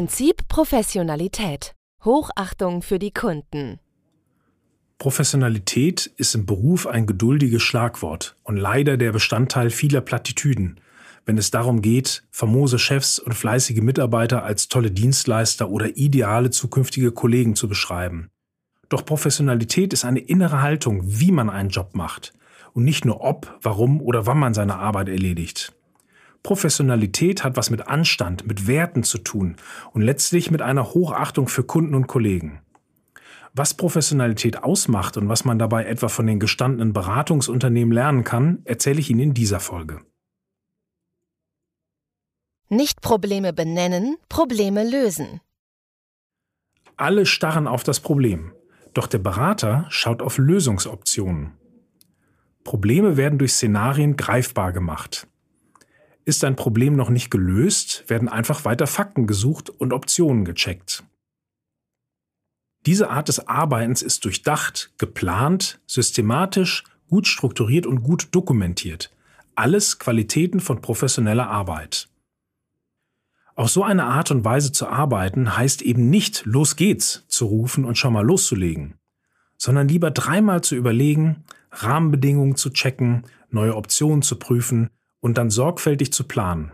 Prinzip Professionalität. Hochachtung für die Kunden. Professionalität ist im Beruf ein geduldiges Schlagwort und leider der Bestandteil vieler Plattitüden, wenn es darum geht, famose Chefs und fleißige Mitarbeiter als tolle Dienstleister oder ideale zukünftige Kollegen zu beschreiben. Doch Professionalität ist eine innere Haltung, wie man einen Job macht und nicht nur ob, warum oder wann man seine Arbeit erledigt. Professionalität hat was mit Anstand, mit Werten zu tun und letztlich mit einer Hochachtung für Kunden und Kollegen. Was Professionalität ausmacht und was man dabei etwa von den gestandenen Beratungsunternehmen lernen kann, erzähle ich Ihnen in dieser Folge. Nicht Probleme benennen, Probleme lösen. Alle starren auf das Problem, doch der Berater schaut auf Lösungsoptionen. Probleme werden durch Szenarien greifbar gemacht. Ist ein Problem noch nicht gelöst, werden einfach weiter Fakten gesucht und Optionen gecheckt. Diese Art des Arbeitens ist durchdacht, geplant, systematisch, gut strukturiert und gut dokumentiert. Alles Qualitäten von professioneller Arbeit. Auf so eine Art und Weise zu arbeiten heißt eben nicht los geht's zu rufen und schon mal loszulegen, sondern lieber dreimal zu überlegen, Rahmenbedingungen zu checken, neue Optionen zu prüfen und dann sorgfältig zu planen.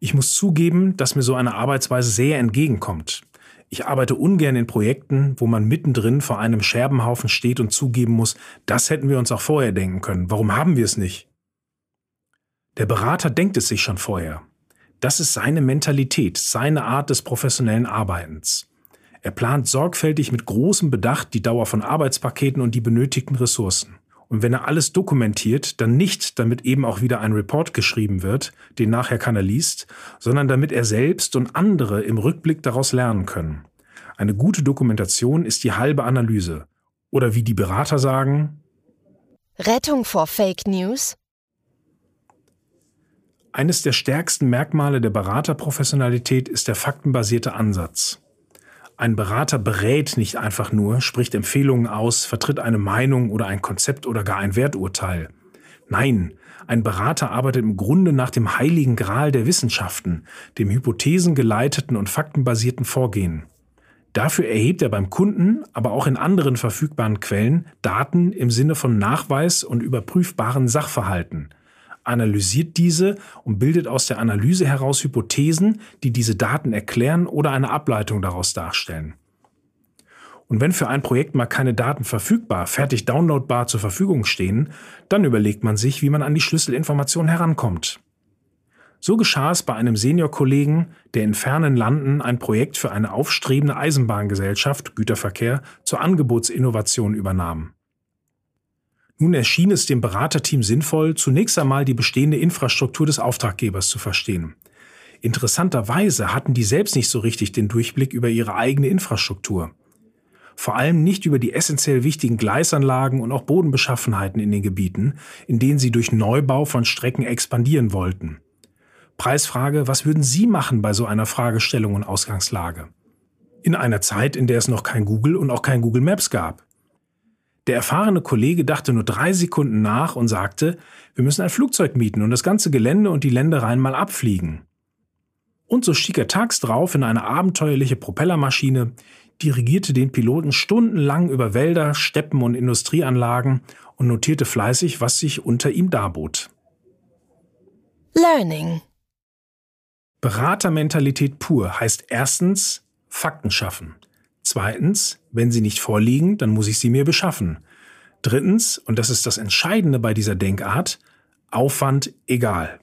Ich muss zugeben, dass mir so eine Arbeitsweise sehr entgegenkommt. Ich arbeite ungern in Projekten, wo man mittendrin vor einem Scherbenhaufen steht und zugeben muss, das hätten wir uns auch vorher denken können. Warum haben wir es nicht? Der Berater denkt es sich schon vorher. Das ist seine Mentalität, seine Art des professionellen Arbeitens. Er plant sorgfältig mit großem Bedacht die Dauer von Arbeitspaketen und die benötigten Ressourcen. Und wenn er alles dokumentiert, dann nicht, damit eben auch wieder ein Report geschrieben wird, den nachher keiner liest, sondern damit er selbst und andere im Rückblick daraus lernen können. Eine gute Dokumentation ist die halbe Analyse. Oder wie die Berater sagen, Rettung vor Fake News? Eines der stärksten Merkmale der Beraterprofessionalität ist der faktenbasierte Ansatz. Ein Berater berät nicht einfach nur, spricht Empfehlungen aus, vertritt eine Meinung oder ein Konzept oder gar ein Werturteil. Nein, ein Berater arbeitet im Grunde nach dem heiligen Gral der Wissenschaften, dem hypothesengeleiteten und faktenbasierten Vorgehen. Dafür erhebt er beim Kunden, aber auch in anderen verfügbaren Quellen Daten im Sinne von Nachweis und überprüfbaren Sachverhalten, analysiert diese und bildet aus der Analyse heraus Hypothesen, die diese Daten erklären oder eine Ableitung daraus darstellen. Und wenn für ein Projekt mal keine Daten verfügbar, fertig downloadbar zur Verfügung stehen, dann überlegt man sich, wie man an die Schlüsselinformationen herankommt. So geschah es bei einem Seniorkollegen, der in fernen Landen ein Projekt für eine aufstrebende Eisenbahngesellschaft Güterverkehr zur Angebotsinnovation übernahm. Nun erschien es dem Beraterteam sinnvoll, zunächst einmal die bestehende Infrastruktur des Auftraggebers zu verstehen. Interessanterweise hatten die selbst nicht so richtig den Durchblick über ihre eigene Infrastruktur. Vor allem nicht über die essentiell wichtigen Gleisanlagen und auch Bodenbeschaffenheiten in den Gebieten, in denen sie durch Neubau von Strecken expandieren wollten. Preisfrage, was würden Sie machen bei so einer Fragestellung und Ausgangslage? In einer Zeit, in der es noch kein Google und auch kein Google Maps gab. Der erfahrene Kollege dachte nur drei Sekunden nach und sagte, wir müssen ein Flugzeug mieten und das ganze Gelände und die Ländereien mal abfliegen. Und so stieg er tags drauf in eine abenteuerliche Propellermaschine, dirigierte den Piloten stundenlang über Wälder, Steppen und Industrieanlagen und notierte fleißig, was sich unter ihm darbot. Learning. Beratermentalität pur heißt erstens Fakten schaffen. Zweitens, wenn sie nicht vorliegen, dann muss ich sie mir beschaffen. Drittens, und das ist das Entscheidende bei dieser Denkart, Aufwand egal.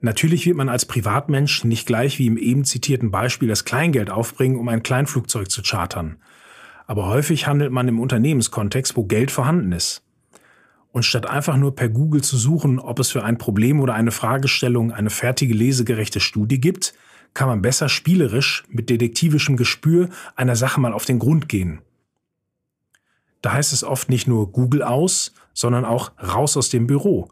Natürlich wird man als Privatmensch nicht gleich wie im eben zitierten Beispiel das Kleingeld aufbringen, um ein Kleinflugzeug zu chartern. Aber häufig handelt man im Unternehmenskontext, wo Geld vorhanden ist. Und statt einfach nur per Google zu suchen, ob es für ein Problem oder eine Fragestellung eine fertige lesegerechte Studie gibt, kann man besser spielerisch mit detektivischem Gespür einer Sache mal auf den Grund gehen. Da heißt es oft nicht nur Google aus, sondern auch raus aus dem Büro,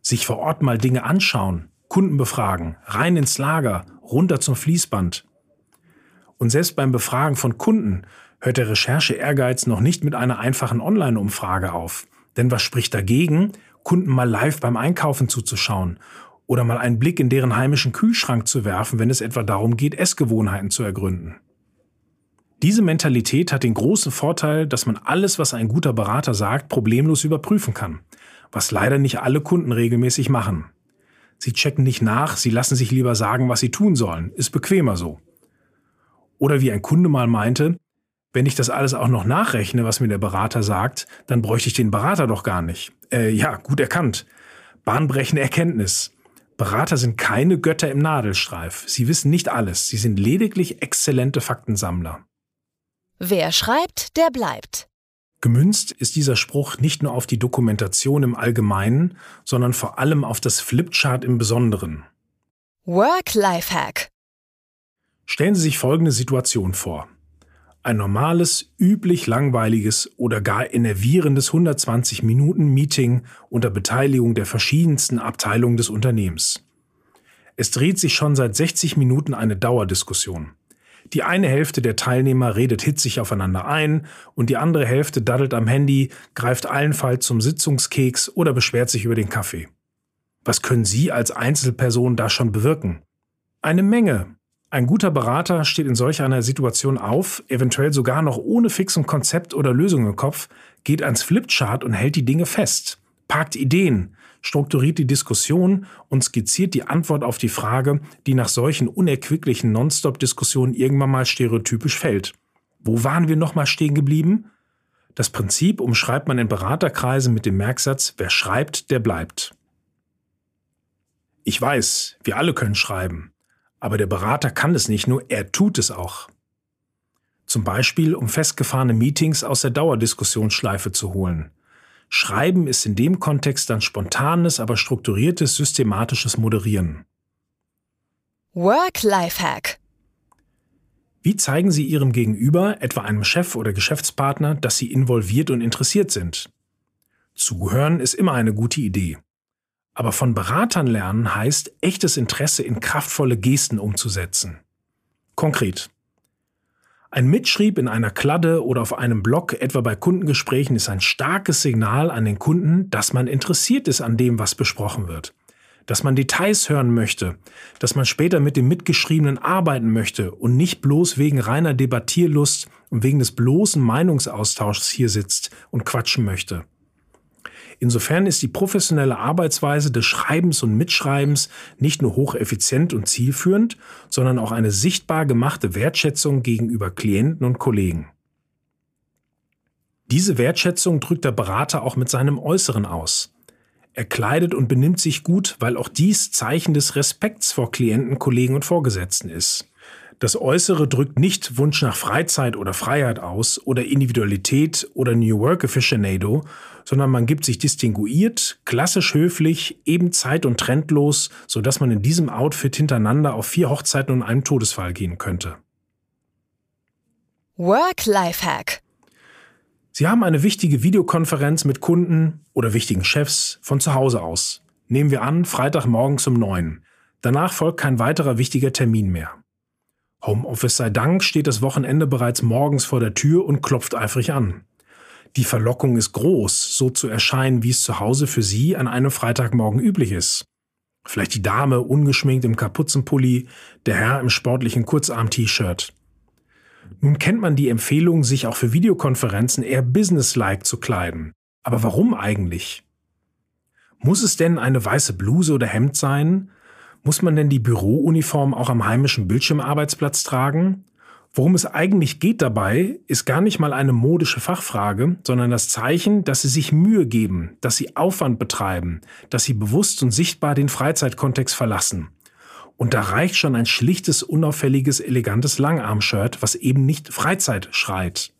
sich vor Ort mal Dinge anschauen, Kunden befragen, rein ins Lager, runter zum Fließband. Und selbst beim Befragen von Kunden hört der Recherche-Ehrgeiz noch nicht mit einer einfachen Online-Umfrage auf. Denn was spricht dagegen, Kunden mal live beim Einkaufen zuzuschauen oder mal einen Blick in deren heimischen Kühlschrank zu werfen, wenn es etwa darum geht, Essgewohnheiten zu ergründen. Diese Mentalität hat den großen Vorteil, dass man alles, was ein guter Berater sagt, problemlos überprüfen kann, was leider nicht alle Kunden regelmäßig machen. Sie checken nicht nach, sie lassen sich lieber sagen, was sie tun sollen, ist bequemer so. Oder wie ein Kunde mal meinte, wenn ich das alles auch noch nachrechne, was mir der Berater sagt, dann bräuchte ich den Berater doch gar nicht. Äh, ja, gut erkannt. Bahnbrechende Erkenntnis. Berater sind keine Götter im Nadelstreif. Sie wissen nicht alles. Sie sind lediglich exzellente Faktensammler. Wer schreibt, der bleibt. Gemünzt ist dieser Spruch nicht nur auf die Dokumentation im Allgemeinen, sondern vor allem auf das Flipchart im Besonderen. Work-Life-Hack. Stellen Sie sich folgende Situation vor. Ein normales, üblich langweiliges oder gar enervierendes 120 Minuten Meeting unter Beteiligung der verschiedensten Abteilungen des Unternehmens. Es dreht sich schon seit 60 Minuten eine Dauerdiskussion. Die eine Hälfte der Teilnehmer redet hitzig aufeinander ein und die andere Hälfte daddelt am Handy, greift allenfalls zum Sitzungskeks oder beschwert sich über den Kaffee. Was können Sie als Einzelperson da schon bewirken? Eine Menge. Ein guter Berater steht in solch einer Situation auf, eventuell sogar noch ohne fixen Konzept oder Lösung im Kopf, geht ans Flipchart und hält die Dinge fest, parkt Ideen, strukturiert die Diskussion und skizziert die Antwort auf die Frage, die nach solchen unerquicklichen Nonstop-Diskussionen irgendwann mal stereotypisch fällt. Wo waren wir nochmal stehen geblieben? Das Prinzip umschreibt man in Beraterkreisen mit dem Merksatz, wer schreibt, der bleibt. Ich weiß, wir alle können schreiben, aber der Berater kann es nicht nur, er tut es auch. Zum Beispiel, um festgefahrene Meetings aus der Dauerdiskussionsschleife zu holen. Schreiben ist in dem Kontext dann spontanes, aber strukturiertes, systematisches Moderieren. Work-Life-Hack. Wie zeigen Sie Ihrem Gegenüber, etwa einem Chef oder Geschäftspartner, dass Sie involviert und interessiert sind? Zuhören ist immer eine gute Idee. Aber von Beratern lernen heißt, echtes Interesse in kraftvolle Gesten umzusetzen. Konkret. Ein Mitschrieb in einer Kladde oder auf einem Blog, etwa bei Kundengesprächen, ist ein starkes Signal an den Kunden, dass man interessiert ist an dem, was besprochen wird. Dass man Details hören möchte, dass man später mit dem Mitgeschriebenen arbeiten möchte und nicht bloß wegen reiner Debattierlust und wegen des bloßen Meinungsaustauschs hier sitzt und quatschen möchte. Insofern ist die professionelle Arbeitsweise des Schreibens und Mitschreibens nicht nur hocheffizient und zielführend, sondern auch eine sichtbar gemachte Wertschätzung gegenüber Klienten und Kollegen. Diese Wertschätzung drückt der Berater auch mit seinem Äußeren aus. Er kleidet und benimmt sich gut, weil auch dies Zeichen des Respekts vor Klienten, Kollegen und Vorgesetzten ist. Das Äußere drückt nicht Wunsch nach Freizeit oder Freiheit aus oder Individualität oder New Work Aficionado, sondern man gibt sich distinguiert, klassisch höflich, eben zeit- und trendlos, sodass man in diesem Outfit hintereinander auf vier Hochzeiten und einen Todesfall gehen könnte. Work-Life-Hack. Sie haben eine wichtige Videokonferenz mit Kunden oder wichtigen Chefs von zu Hause aus. Nehmen wir an, Freitagmorgens um neun. Danach folgt kein weiterer wichtiger Termin mehr. Homeoffice sei Dank steht das Wochenende bereits morgens vor der Tür und klopft eifrig an. Die Verlockung ist groß, so zu erscheinen, wie es zu Hause für Sie an einem Freitagmorgen üblich ist. Vielleicht die Dame ungeschminkt im Kapuzenpulli, der Herr im sportlichen Kurzarm-T-Shirt. Nun kennt man die Empfehlung, sich auch für Videokonferenzen eher businesslike zu kleiden. Aber warum eigentlich? Muss es denn eine weiße Bluse oder Hemd sein? Muss man denn die Bürouniform auch am heimischen Bildschirmarbeitsplatz tragen? Worum es eigentlich geht dabei, ist gar nicht mal eine modische Fachfrage, sondern das Zeichen, dass sie sich Mühe geben, dass sie Aufwand betreiben, dass sie bewusst und sichtbar den Freizeitkontext verlassen. Und da reicht schon ein schlichtes, unauffälliges, elegantes Langarm-Shirt, was eben nicht Freizeit schreit.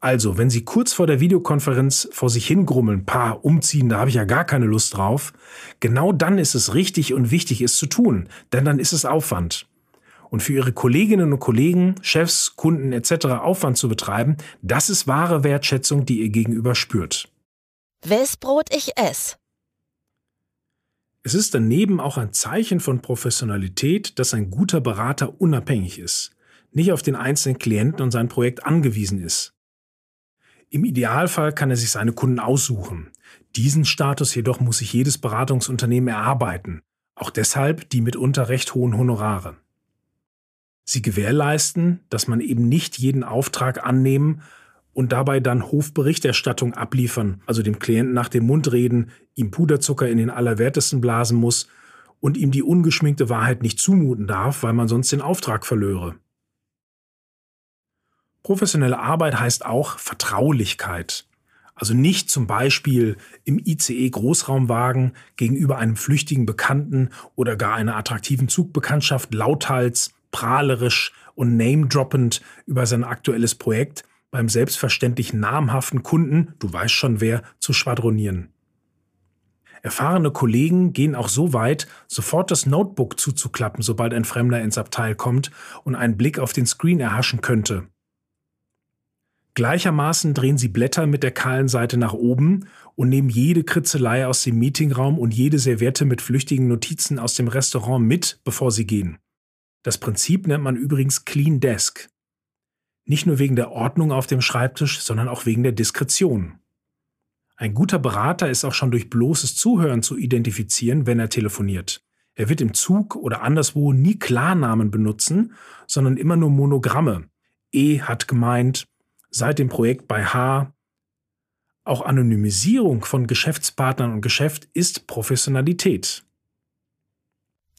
Also, wenn Sie kurz vor der Videokonferenz vor sich hingrummeln, paar umziehen, da habe ich ja gar keine Lust drauf, genau dann ist es richtig und wichtig, es zu tun, denn dann ist es Aufwand. Und für Ihre Kolleginnen und Kollegen, Chefs, Kunden etc. Aufwand zu betreiben, das ist wahre Wertschätzung, die Ihr Gegenüber spürt. Wes Brot ich ess. Es ist daneben auch ein Zeichen von Professionalität, dass ein guter Berater unabhängig ist, nicht auf den einzelnen Klienten und sein Projekt angewiesen ist. Im Idealfall kann er sich seine Kunden aussuchen. Diesen Status jedoch muss sich jedes Beratungsunternehmen erarbeiten, auch deshalb die mitunter recht hohen Honorare. Sie gewährleisten, dass man eben nicht jeden Auftrag annehmen und dabei dann Hofberichterstattung abliefern, also dem Klienten nach dem Mund reden, ihm Puderzucker in den Allerwertesten blasen muss und ihm die ungeschminkte Wahrheit nicht zumuten darf, weil man sonst den Auftrag verlöre. Professionelle Arbeit heißt auch Vertraulichkeit. Also nicht zum Beispiel im ICE Großraumwagen gegenüber einem flüchtigen Bekannten oder gar einer attraktiven Zugbekanntschaft lauthals, prahlerisch und name-droppend über sein aktuelles Projekt beim selbstverständlich namhaften Kunden, du weißt schon wer, zu schwadronieren. Erfahrene Kollegen gehen auch so weit, sofort das Notebook zuzuklappen, sobald ein Fremder ins Abteil kommt und einen Blick auf den Screen erhaschen könnte. Gleichermaßen drehen sie Blätter mit der kahlen Seite nach oben und nehmen jede Kritzelei aus dem Meetingraum und jede Serviette mit flüchtigen Notizen aus dem Restaurant mit, bevor sie gehen. Das Prinzip nennt man übrigens Clean Desk. Nicht nur wegen der Ordnung auf dem Schreibtisch, sondern auch wegen der Diskretion. Ein guter Berater ist auch schon durch bloßes Zuhören zu identifizieren, wenn er telefoniert. Er wird im Zug oder anderswo nie Klarnamen benutzen, sondern immer nur Monogramme. E hat gemeint, seit dem Projekt bei H. Auch Anonymisierung von Geschäftspartnern und Geschäft ist Professionalität.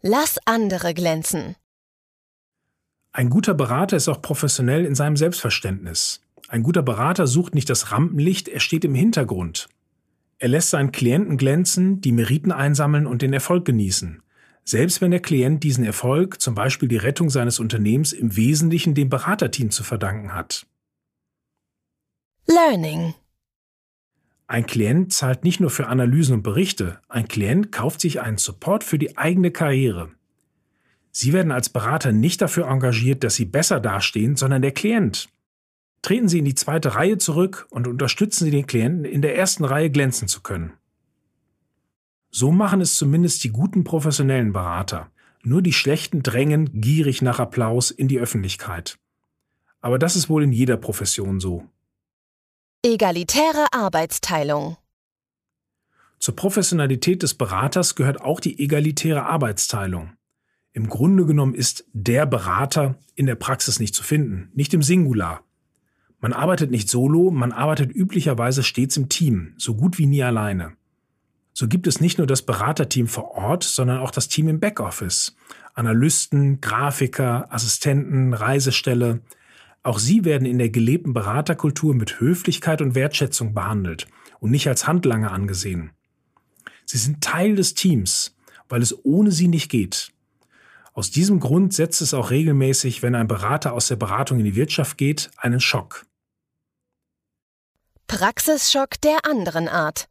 Lass andere glänzen. Ein guter Berater ist auch professionell in seinem Selbstverständnis. Ein guter Berater sucht nicht das Rampenlicht, er steht im Hintergrund. Er lässt seinen Klienten glänzen, die Meriten einsammeln und den Erfolg genießen. Selbst wenn der Klient diesen Erfolg, zum Beispiel die Rettung seines Unternehmens, im Wesentlichen dem Beraterteam zu verdanken hat. Learning. Ein Klient zahlt nicht nur für Analysen und Berichte, ein Klient kauft sich einen Support für die eigene Karriere. Sie werden als Berater nicht dafür engagiert, dass Sie besser dastehen, sondern der Klient. Treten Sie in die zweite Reihe zurück und unterstützen Sie den Klienten, in der ersten Reihe glänzen zu können. So machen es zumindest die guten professionellen Berater. Nur die schlechten drängen gierig nach Applaus in die Öffentlichkeit. Aber das ist wohl in jeder Profession so. Egalitäre Arbeitsteilung. Zur Professionalität des Beraters gehört auch die egalitäre Arbeitsteilung. Im Grunde genommen ist der Berater in der Praxis nicht zu finden, nicht im Singular. Man arbeitet nicht solo, man arbeitet üblicherweise stets im Team, so gut wie nie alleine. So gibt es nicht nur das Beraterteam vor Ort, sondern auch das Team im Backoffice. Analysten, Grafiker, Assistenten, Reisestelle, auch sie werden in der gelebten Beraterkultur mit Höflichkeit und Wertschätzung behandelt und nicht als Handlanger angesehen. Sie sind Teil des Teams, weil es ohne sie nicht geht. Aus diesem Grund setzt es auch regelmäßig, wenn ein Berater aus der Beratung in die Wirtschaft geht, einen Schock. Praxisschock der anderen Art.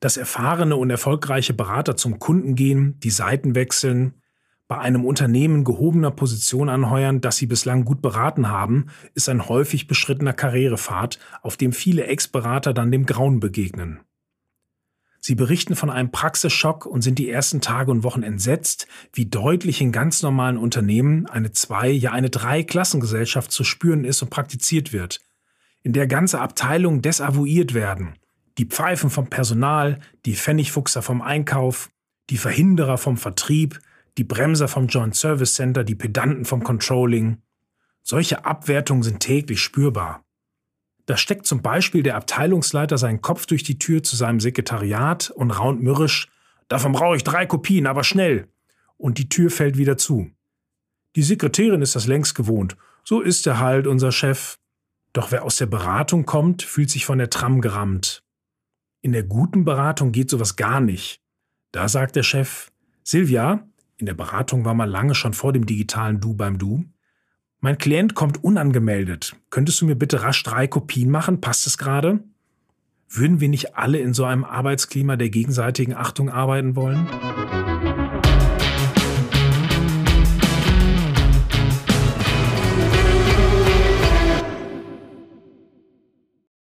Dass erfahrene und erfolgreiche Berater zum Kunden gehen, die Seiten wechseln, bei einem Unternehmen gehobener Position anheuern, das sie bislang gut beraten haben, ist ein häufig beschrittener Karrierepfad, auf dem viele Ex-Berater dann dem Grauen begegnen. Sie berichten von einem Praxisschock und sind die ersten Tage und Wochen entsetzt, wie deutlich in ganz normalen Unternehmen eine Zwei-, ja eine Drei-Klassengesellschaft zu spüren ist und praktiziert wird, in der ganze Abteilungen desavouiert werden. Die Pfeifen vom Personal, die Pfennigfuchser vom Einkauf, die Verhinderer vom Vertrieb, die Bremser vom Joint Service Center, die Pedanten vom Controlling. Solche Abwertungen sind täglich spürbar. Da steckt zum Beispiel der Abteilungsleiter seinen Kopf durch die Tür zu seinem Sekretariat und raunt mürrisch, davon brauche ich drei Kopien, aber schnell. Und die Tür fällt wieder zu. Die Sekretärin ist das längst gewohnt. So ist er halt, unser Chef. Doch wer aus der Beratung kommt, fühlt sich von der Tram gerammt. In der guten Beratung geht sowas gar nicht. Da sagt der Chef, Silvia, in der Beratung war man lange schon vor dem digitalen Du beim Du. Mein Klient kommt unangemeldet. Könntest du mir bitte rasch drei Kopien machen? Passt es gerade? Würden wir nicht alle in so einem Arbeitsklima der gegenseitigen Achtung arbeiten wollen?